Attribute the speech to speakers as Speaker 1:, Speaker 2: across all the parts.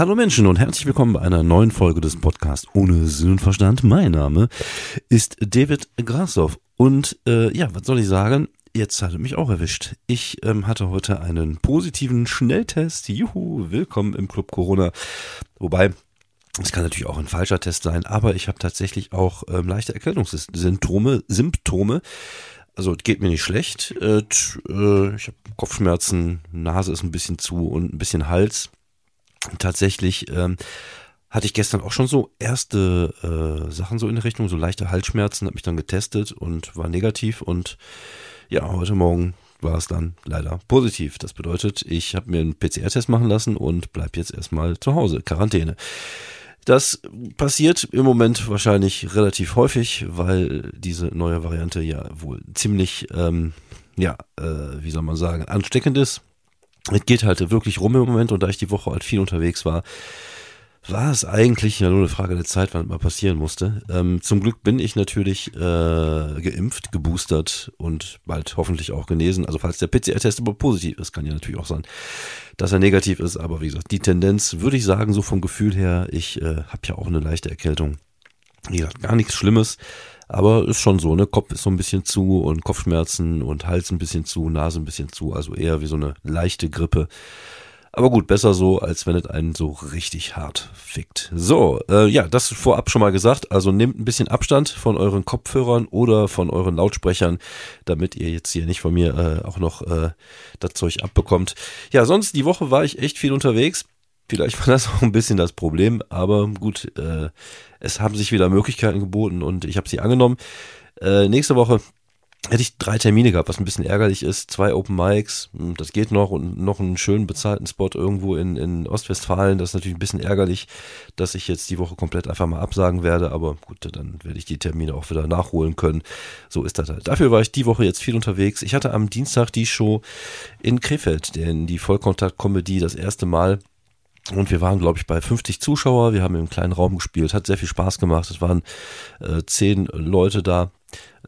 Speaker 1: Hallo Menschen und herzlich willkommen bei einer neuen Folge des Podcasts ohne Sinn und Verstand. Mein Name ist David Grassoff und äh, ja, was soll ich sagen? Jetzt hat er mich auch erwischt. Ich ähm, hatte heute einen positiven Schnelltest. Juhu, willkommen im Club Corona. Wobei, es kann natürlich auch ein falscher Test sein, aber ich habe tatsächlich auch ähm, leichte Erkältungssymptome, Symptome. Also geht mir nicht schlecht. Äh, äh, ich habe Kopfschmerzen, Nase ist ein bisschen zu und ein bisschen Hals. Tatsächlich ähm, hatte ich gestern auch schon so erste äh, Sachen so in der Richtung, so leichte Halsschmerzen, habe mich dann getestet und war negativ und ja, heute Morgen war es dann leider positiv. Das bedeutet, ich habe mir einen PCR-Test machen lassen und bleib jetzt erstmal zu Hause, Quarantäne. Das passiert im Moment wahrscheinlich relativ häufig, weil diese neue Variante ja wohl ziemlich, ähm, ja, äh, wie soll man sagen, ansteckend ist. Es geht halt wirklich rum im Moment und da ich die Woche halt viel unterwegs war, war es eigentlich ja nur eine Frage der Zeit, wann es mal passieren musste. Ähm, zum Glück bin ich natürlich äh, geimpft, geboostert und bald hoffentlich auch genesen. Also falls der PCR-Test aber positiv ist, kann ja natürlich auch sein, dass er negativ ist. Aber wie gesagt, die Tendenz würde ich sagen, so vom Gefühl her, ich äh, habe ja auch eine leichte Erkältung. Wie gesagt, gar nichts Schlimmes. Aber ist schon so, ne? Kopf ist so ein bisschen zu und Kopfschmerzen und Hals ein bisschen zu, Nase ein bisschen zu, also eher wie so eine leichte Grippe. Aber gut, besser so, als wenn es einen so richtig hart fickt. So, äh, ja, das vorab schon mal gesagt. Also nehmt ein bisschen Abstand von euren Kopfhörern oder von euren Lautsprechern, damit ihr jetzt hier nicht von mir äh, auch noch äh, das Zeug abbekommt. Ja, sonst die Woche war ich echt viel unterwegs. Vielleicht war das auch ein bisschen das Problem, aber gut, äh, es haben sich wieder Möglichkeiten geboten und ich habe sie angenommen. Äh, nächste Woche hätte ich drei Termine gehabt, was ein bisschen ärgerlich ist. Zwei Open Mics, hm, das geht noch und noch einen schönen bezahlten Spot irgendwo in, in Ostwestfalen. Das ist natürlich ein bisschen ärgerlich, dass ich jetzt die Woche komplett einfach mal absagen werde, aber gut, dann werde ich die Termine auch wieder nachholen können. So ist das halt. Dafür war ich die Woche jetzt viel unterwegs. Ich hatte am Dienstag die Show in Krefeld, denn die Vollkontakt-Comedy das erste Mal und wir waren, glaube ich, bei 50 Zuschauer. Wir haben im kleinen Raum gespielt, hat sehr viel Spaß gemacht. Es waren äh, zehn Leute da.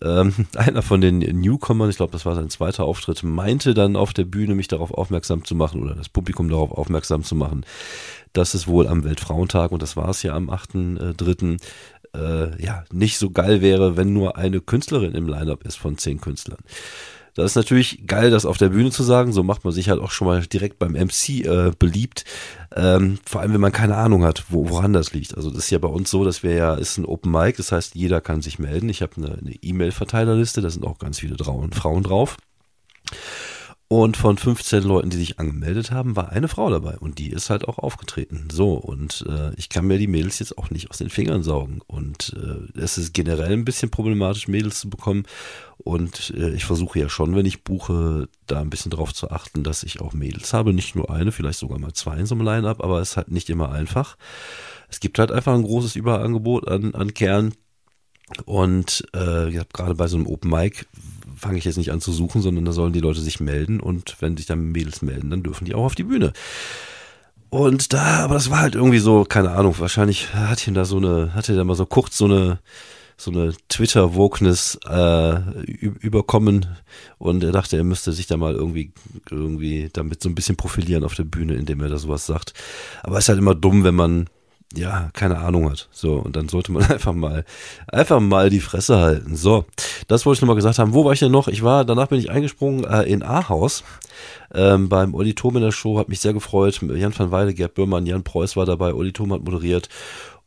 Speaker 1: Ähm, einer von den Newcomern, ich glaube, das war sein zweiter Auftritt, meinte dann auf der Bühne, mich darauf aufmerksam zu machen oder das Publikum darauf aufmerksam zu machen, dass es wohl am Weltfrauentag, und das war es ja am 8.3., äh, ja, nicht so geil wäre, wenn nur eine Künstlerin im Line-Up ist von zehn Künstlern. Das ist natürlich geil, das auf der Bühne zu sagen. So macht man sich halt auch schon mal direkt beim MC äh, beliebt. Ähm, vor allem, wenn man keine Ahnung hat, wo, woran das liegt. Also das ist ja bei uns so, dass wir ja, ist ein Open Mic, das heißt, jeder kann sich melden. Ich habe eine E-Mail-Verteilerliste, da sind auch ganz viele Frauen drauf. Und von 15 Leuten, die sich angemeldet haben, war eine Frau dabei. Und die ist halt auch aufgetreten. So, und äh, ich kann mir die Mädels jetzt auch nicht aus den Fingern saugen. Und äh, es ist generell ein bisschen problematisch, Mädels zu bekommen. Und äh, ich versuche ja schon, wenn ich buche, da ein bisschen drauf zu achten, dass ich auch Mädels habe. Nicht nur eine, vielleicht sogar mal zwei in so einem Line-Up, aber es ist halt nicht immer einfach. Es gibt halt einfach ein großes Überangebot an, an Kern. Und äh, gerade bei so einem Open Mic fange ich jetzt nicht an zu suchen, sondern da sollen die Leute sich melden und wenn sich dann Mädels melden, dann dürfen die auch auf die Bühne. Und da, aber das war halt irgendwie so, keine Ahnung, wahrscheinlich hat ihn da so eine, hatte da mal so kurz so eine, so eine Twitter-Wokeness äh, überkommen und er dachte, er müsste sich da mal irgendwie, irgendwie damit so ein bisschen profilieren auf der Bühne, indem er da sowas sagt. Aber es ist halt immer dumm, wenn man ja, keine Ahnung hat. So, und dann sollte man einfach mal, einfach mal die Fresse halten. So, das wollte ich nochmal gesagt haben. Wo war ich denn noch? Ich war, danach bin ich eingesprungen äh, in Ahaus ähm, beim Olli Thom in der Show, hat mich sehr gefreut. Jan van Weide, Gerd Böhmann, Jan Preuß war dabei, Olli Thom hat moderiert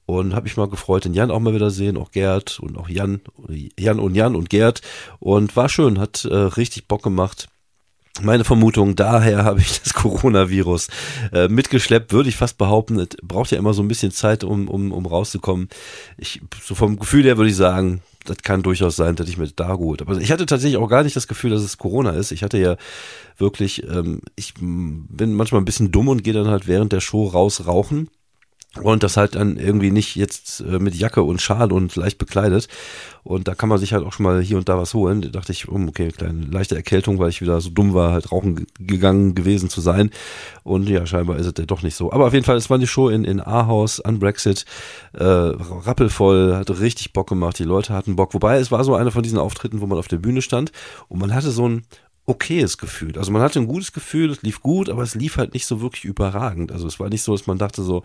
Speaker 1: und habe mich mal gefreut, den Jan auch mal wieder sehen, auch Gerd und auch Jan, Jan und Jan und Gerd und war schön, hat äh, richtig Bock gemacht meine Vermutung, daher habe ich das Coronavirus äh, mitgeschleppt, würde ich fast behaupten. Es braucht ja immer so ein bisschen Zeit, um, um, um rauszukommen. Ich, so vom Gefühl her würde ich sagen, das kann durchaus sein, dass ich mir da gut. Aber ich hatte tatsächlich auch gar nicht das Gefühl, dass es Corona ist. Ich hatte ja wirklich, ähm, ich bin manchmal ein bisschen dumm und gehe dann halt während der Show raus rauchen und das halt dann irgendwie nicht jetzt äh, mit Jacke und Schal und leicht bekleidet. Und da kann man sich halt auch schon mal hier und da was holen. Da dachte ich, oh, okay, kleine leichte Erkältung, weil ich wieder so dumm war, halt rauchen gegangen gewesen zu sein. Und ja, scheinbar ist es ja doch nicht so. Aber auf jeden Fall, es war die Show in, in Ahaus an Brexit. Äh, rappelvoll, hat richtig Bock gemacht. Die Leute hatten Bock. Wobei, es war so einer von diesen Auftritten, wo man auf der Bühne stand und man hatte so ein okayes Gefühl. Also man hatte ein gutes Gefühl, es lief gut, aber es lief halt nicht so wirklich überragend. Also es war nicht so, dass man dachte so,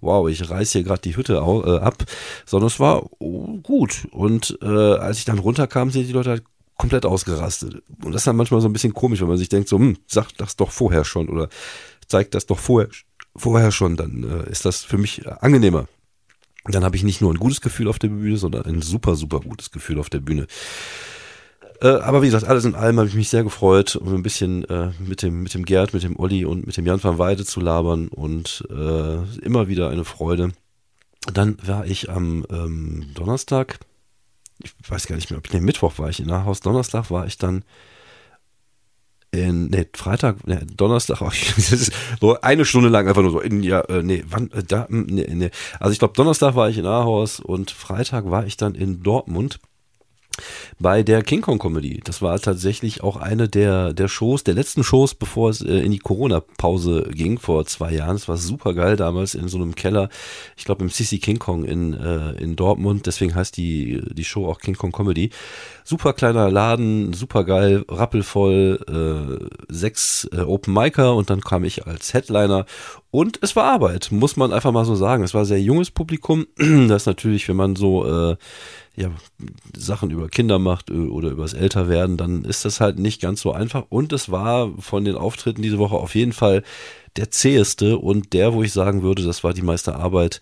Speaker 1: wow, ich reiß hier gerade die Hütte äh, ab, sondern es war oh, gut. Und äh, als ich dann runterkam, sind die Leute halt komplett ausgerastet. Und das ist dann manchmal so ein bisschen komisch, wenn man sich denkt, so, hm, sag das doch vorher schon oder zeigt das doch vorher, vorher schon, dann äh, ist das für mich angenehmer. Dann habe ich nicht nur ein gutes Gefühl auf der Bühne, sondern ein super, super gutes Gefühl auf der Bühne. Äh, aber wie gesagt, alles in allem habe ich mich sehr gefreut, um ein bisschen äh, mit dem mit dem Gerd, mit dem Olli und mit dem Jan van Weide zu labern und äh, immer wieder eine Freude. Dann war ich am ähm, Donnerstag, ich weiß gar nicht mehr, ob ich, nee, Mittwoch war ich in Nachhaus, Donnerstag war ich dann in, nee, Freitag, nee, Donnerstag, so eine Stunde lang einfach nur so in, ja, äh, nee, wann, äh, da, hm, nee, nee. Also ich glaube, Donnerstag war ich in Ahaus und Freitag war ich dann in Dortmund bei der King Kong Comedy. Das war tatsächlich auch eine der, der Shows, der letzten Shows, bevor es äh, in die Corona-Pause ging, vor zwei Jahren. Es war super geil damals in so einem Keller, ich glaube im CC King Kong in, äh, in Dortmund. Deswegen heißt die, die Show auch King Kong Comedy. Super kleiner Laden, super geil, rappelvoll, äh, sechs äh, Open Micer und dann kam ich als Headliner und es war Arbeit, muss man einfach mal so sagen. Es war sehr junges Publikum. Das ist natürlich, wenn man so äh, ja, Sachen über Kinder macht äh, oder übers Älterwerden, dann ist das halt nicht ganz so einfach. Und es war von den Auftritten diese Woche auf jeden Fall der zäheste und der, wo ich sagen würde, das war die meiste Arbeit.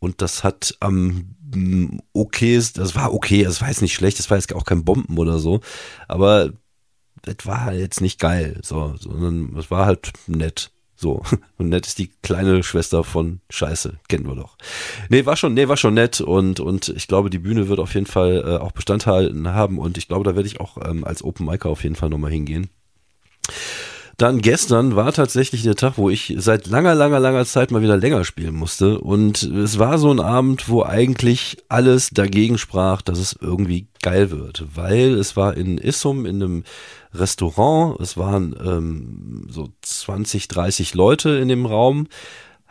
Speaker 1: Und das hat am ähm, okay, das war okay, es war jetzt nicht schlecht, es war jetzt auch kein Bomben oder so, aber es war halt jetzt nicht geil, so, sondern es war halt nett. So. Und nett ist die kleine Schwester von Scheiße. Kennen wir doch. Nee, war schon, nee, war schon nett und, und ich glaube, die Bühne wird auf jeden Fall äh, auch Bestand haben und ich glaube, da werde ich auch ähm, als Open Micer auf jeden Fall nochmal hingehen. Dann gestern war tatsächlich der Tag, wo ich seit langer, langer, langer Zeit mal wieder länger spielen musste. Und es war so ein Abend, wo eigentlich alles dagegen sprach, dass es irgendwie geil wird. Weil es war in Issum in einem Restaurant. Es waren ähm, so 20, 30 Leute in dem Raum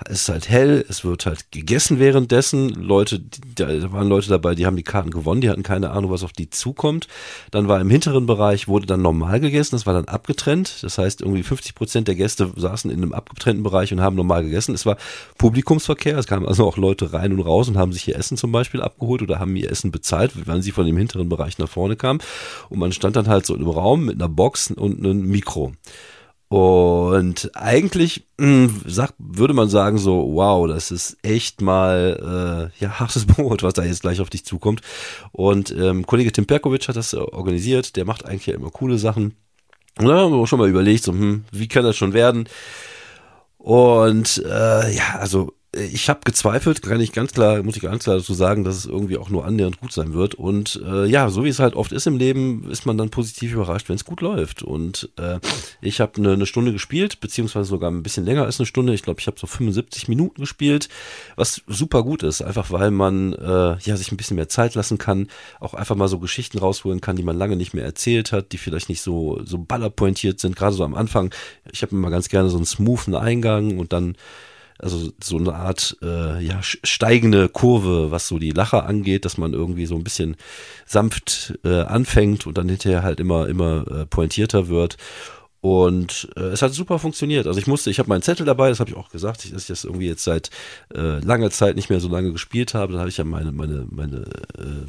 Speaker 1: es ist halt hell, es wird halt gegessen währenddessen. Leute, da waren Leute dabei, die haben die Karten gewonnen, die hatten keine Ahnung, was auf die zukommt. Dann war im hinteren Bereich, wurde dann normal gegessen, das war dann abgetrennt. Das heißt, irgendwie 50 Prozent der Gäste saßen in einem abgetrennten Bereich und haben normal gegessen. Es war Publikumsverkehr, es kamen also auch Leute rein und raus und haben sich ihr Essen zum Beispiel abgeholt oder haben ihr Essen bezahlt, wenn sie von dem hinteren Bereich nach vorne kamen. Und man stand dann halt so im Raum mit einer Box und einem Mikro. Und eigentlich mh, hm, sag, würde man sagen so, wow, das ist echt mal äh, ja hartes Brot, was da jetzt gleich auf dich zukommt. Und ähm, Kollege Tim Perkovic hat das organisiert, der macht eigentlich ja immer coole Sachen. Und da haben wir auch schon mal überlegt, so, hm, wie kann das schon werden? Und äh, ja, also ich habe gezweifelt, kann ich ganz klar, muss ich ganz klar dazu sagen, dass es irgendwie auch nur annähernd gut sein wird. Und äh, ja, so wie es halt oft ist im Leben, ist man dann positiv überrascht, wenn es gut läuft. Und äh, ich habe eine, eine Stunde gespielt, beziehungsweise sogar ein bisschen länger als eine Stunde. Ich glaube, ich habe so 75 Minuten gespielt, was super gut ist, einfach weil man äh, ja sich ein bisschen mehr Zeit lassen kann, auch einfach mal so Geschichten rausholen kann, die man lange nicht mehr erzählt hat, die vielleicht nicht so so ballerpointiert sind, gerade so am Anfang. Ich habe immer ganz gerne so einen smoothen Eingang und dann also so eine Art äh, ja, steigende Kurve, was so die Lacher angeht, dass man irgendwie so ein bisschen sanft äh, anfängt und dann hinterher halt immer, immer äh, pointierter wird. Und äh, es hat super funktioniert. Also ich musste, ich habe meinen Zettel dabei, das habe ich auch gesagt, dass ich das irgendwie jetzt seit äh, langer Zeit nicht mehr so lange gespielt habe. Da habe ich ja meine, meine, meine äh,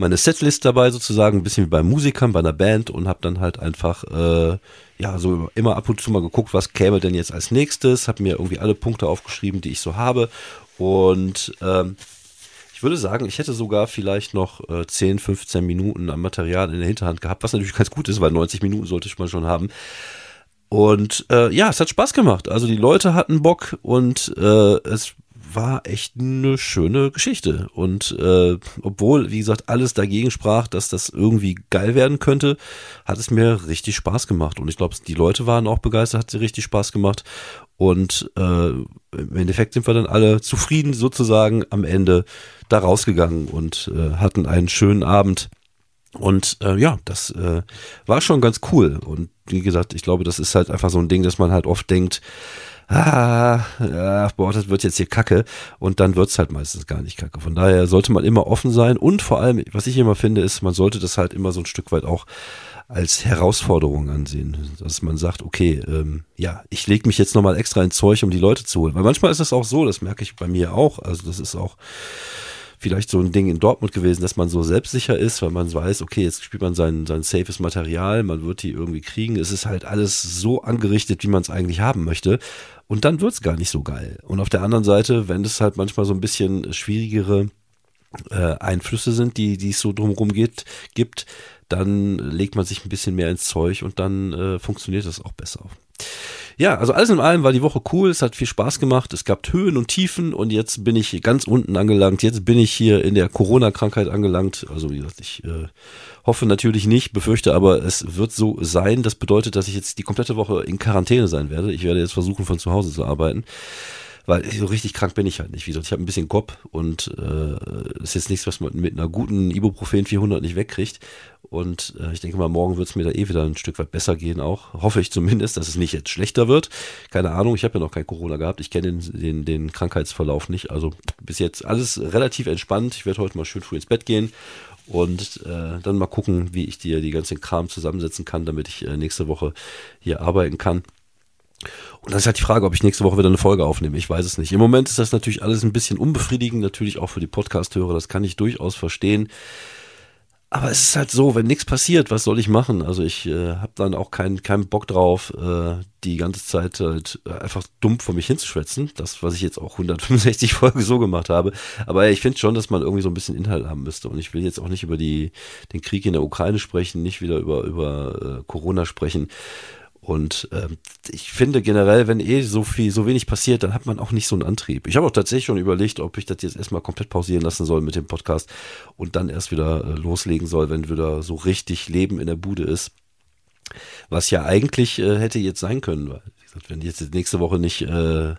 Speaker 1: meine Setlist dabei sozusagen, ein bisschen wie bei Musikern, bei einer Band und habe dann halt einfach äh, ja so immer ab und zu mal geguckt, was käme denn jetzt als nächstes, habe mir irgendwie alle Punkte aufgeschrieben, die ich so habe und ähm, ich würde sagen, ich hätte sogar vielleicht noch äh, 10, 15 Minuten am Material in der Hinterhand gehabt, was natürlich ganz gut ist, weil 90 Minuten sollte man schon haben. Und äh, ja, es hat Spaß gemacht. Also die Leute hatten Bock und äh, es war echt eine schöne Geschichte. Und äh, obwohl, wie gesagt, alles dagegen sprach, dass das irgendwie geil werden könnte, hat es mir richtig Spaß gemacht. Und ich glaube, die Leute waren auch begeistert, hat sie richtig Spaß gemacht. Und äh, im Endeffekt sind wir dann alle zufrieden sozusagen am Ende da rausgegangen und äh, hatten einen schönen Abend. Und äh, ja, das äh, war schon ganz cool. Und wie gesagt, ich glaube, das ist halt einfach so ein Ding, dass man halt oft denkt, ah, ja, boah, das wird jetzt hier kacke. Und dann wird's halt meistens gar nicht kacke. Von daher sollte man immer offen sein. Und vor allem, was ich immer finde, ist, man sollte das halt immer so ein Stück weit auch als Herausforderung ansehen. Dass man sagt, okay, ähm, ja, ich lege mich jetzt nochmal extra ins Zeug, um die Leute zu holen. Weil manchmal ist das auch so, das merke ich bei mir auch. Also das ist auch vielleicht so ein Ding in Dortmund gewesen, dass man so selbstsicher ist, weil man weiß, okay, jetzt spielt man sein, sein safes Material, man wird die irgendwie kriegen. Es ist halt alles so angerichtet, wie man es eigentlich haben möchte. Und dann wird's gar nicht so geil. Und auf der anderen Seite, wenn es halt manchmal so ein bisschen schwierigere äh, Einflüsse sind, die, die es so drumherum geht, gibt, dann legt man sich ein bisschen mehr ins Zeug und dann äh, funktioniert das auch besser. Ja, also alles in allem war die Woche cool, es hat viel Spaß gemacht, es gab Höhen und Tiefen und jetzt bin ich ganz unten angelangt, jetzt bin ich hier in der Corona-Krankheit angelangt, also wie gesagt, ich äh, hoffe natürlich nicht, befürchte aber, es wird so sein, das bedeutet, dass ich jetzt die komplette Woche in Quarantäne sein werde, ich werde jetzt versuchen von zu Hause zu arbeiten weil so richtig krank bin ich halt nicht. Wie gesagt, ich habe ein bisschen Kopf und äh, ist jetzt nichts, was man mit einer guten Ibuprofen 400 nicht wegkriegt. Und äh, ich denke mal, morgen wird es mir da eh wieder ein Stück weit besser gehen auch. Hoffe ich zumindest, dass es nicht jetzt schlechter wird. Keine Ahnung, ich habe ja noch kein Corona gehabt. Ich kenne den, den, den Krankheitsverlauf nicht. Also bis jetzt alles relativ entspannt. Ich werde heute mal schön früh ins Bett gehen und äh, dann mal gucken, wie ich dir die ganzen Kram zusammensetzen kann, damit ich äh, nächste Woche hier arbeiten kann. Und dann ist halt die Frage, ob ich nächste Woche wieder eine Folge aufnehme. Ich weiß es nicht. Im Moment ist das natürlich alles ein bisschen unbefriedigend, natürlich auch für die Podcast-Hörer. Das kann ich durchaus verstehen. Aber es ist halt so, wenn nichts passiert, was soll ich machen? Also ich äh, habe dann auch keinen keinen Bock drauf, äh, die ganze Zeit halt einfach dumm vor mich hinzuschwätzen. Das, was ich jetzt auch 165 Folgen so gemacht habe. Aber ich finde schon, dass man irgendwie so ein bisschen Inhalt haben müsste. Und ich will jetzt auch nicht über die, den Krieg in der Ukraine sprechen, nicht wieder über, über äh, Corona sprechen. Und ähm, ich finde generell, wenn eh so viel, so wenig passiert, dann hat man auch nicht so einen Antrieb. Ich habe auch tatsächlich schon überlegt, ob ich das jetzt erstmal komplett pausieren lassen soll mit dem Podcast und dann erst wieder äh, loslegen soll, wenn wieder so richtig Leben in der Bude ist. Was ja eigentlich äh, hätte jetzt sein können, weil, wie gesagt, wenn jetzt nächste Woche nicht äh,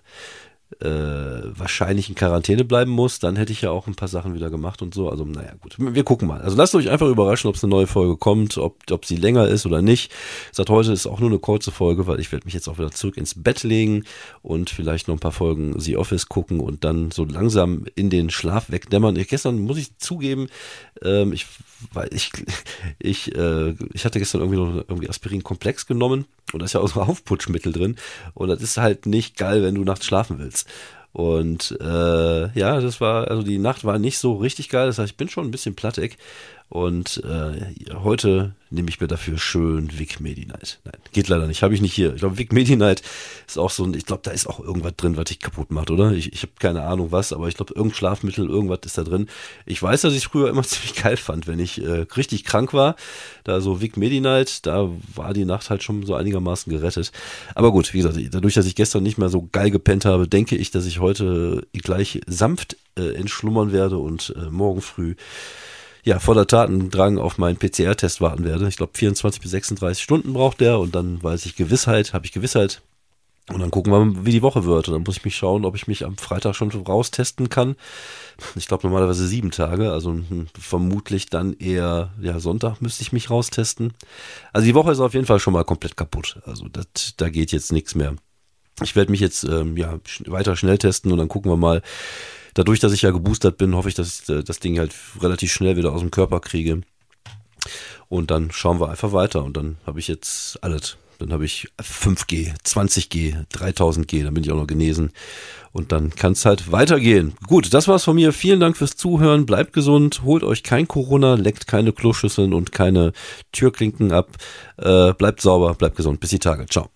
Speaker 1: äh, wahrscheinlich in Quarantäne bleiben muss, dann hätte ich ja auch ein paar Sachen wieder gemacht und so. Also, naja, gut. Wir gucken mal. Also lasst euch einfach überraschen, ob es eine neue Folge kommt, ob, ob sie länger ist oder nicht. Seit heute ist auch nur eine kurze Folge, weil ich werde mich jetzt auch wieder zurück ins Bett legen und vielleicht noch ein paar Folgen The Office gucken und dann so langsam in den Schlaf wegdämmern. Ich, gestern muss ich zugeben, ähm, ich, weil ich, ich, äh, ich hatte gestern irgendwie noch irgendwie Aspirin-Komplex genommen und da ist ja auch so Aufputschmittel drin und das ist halt nicht geil, wenn du nachts schlafen willst. Und äh, ja, das war, also die Nacht war nicht so richtig geil. Das heißt, ich bin schon ein bisschen plattig. Und äh, heute nehme ich mir dafür schön Vic Medi Night. Nein, geht leider nicht. Habe ich nicht hier. Ich glaube, Vic Medi Night ist auch so ein, ich glaube, da ist auch irgendwas drin, was dich kaputt macht, oder? Ich, ich habe keine Ahnung was, aber ich glaube, irgendein Schlafmittel, irgendwas ist da drin. Ich weiß, dass ich früher immer ziemlich geil fand, wenn ich äh, richtig krank war. Da so Vic Medi Night, da war die Nacht halt schon so einigermaßen gerettet. Aber gut, wie gesagt, dadurch, dass ich gestern nicht mehr so geil gepennt habe, denke ich, dass ich heute gleich sanft äh, entschlummern werde und äh, morgen früh ja, voller Tatendrang auf meinen PCR-Test warten werde. Ich glaube, 24 bis 36 Stunden braucht der und dann weiß ich Gewissheit, habe ich Gewissheit. Und dann gucken wir mal, wie die Woche wird. Und dann muss ich mich schauen, ob ich mich am Freitag schon raustesten kann. Ich glaube normalerweise sieben Tage, also hm, vermutlich dann eher, ja, Sonntag müsste ich mich raustesten. Also die Woche ist auf jeden Fall schon mal komplett kaputt. Also das, da geht jetzt nichts mehr. Ich werde mich jetzt ähm, ja, weiter schnell testen und dann gucken wir mal, dadurch, dass ich ja geboostert bin, hoffe ich, dass ich äh, das Ding halt relativ schnell wieder aus dem Körper kriege. Und dann schauen wir einfach weiter. Und dann habe ich jetzt alles. Dann habe ich 5G, 20G, 3000G, dann bin ich auch noch genesen. Und dann kann es halt weitergehen. Gut, das war's von mir. Vielen Dank fürs Zuhören. Bleibt gesund, holt euch kein Corona, leckt keine Kloschüsseln und keine Türklinken ab. Äh, bleibt sauber, bleibt gesund. Bis die Tage. Ciao.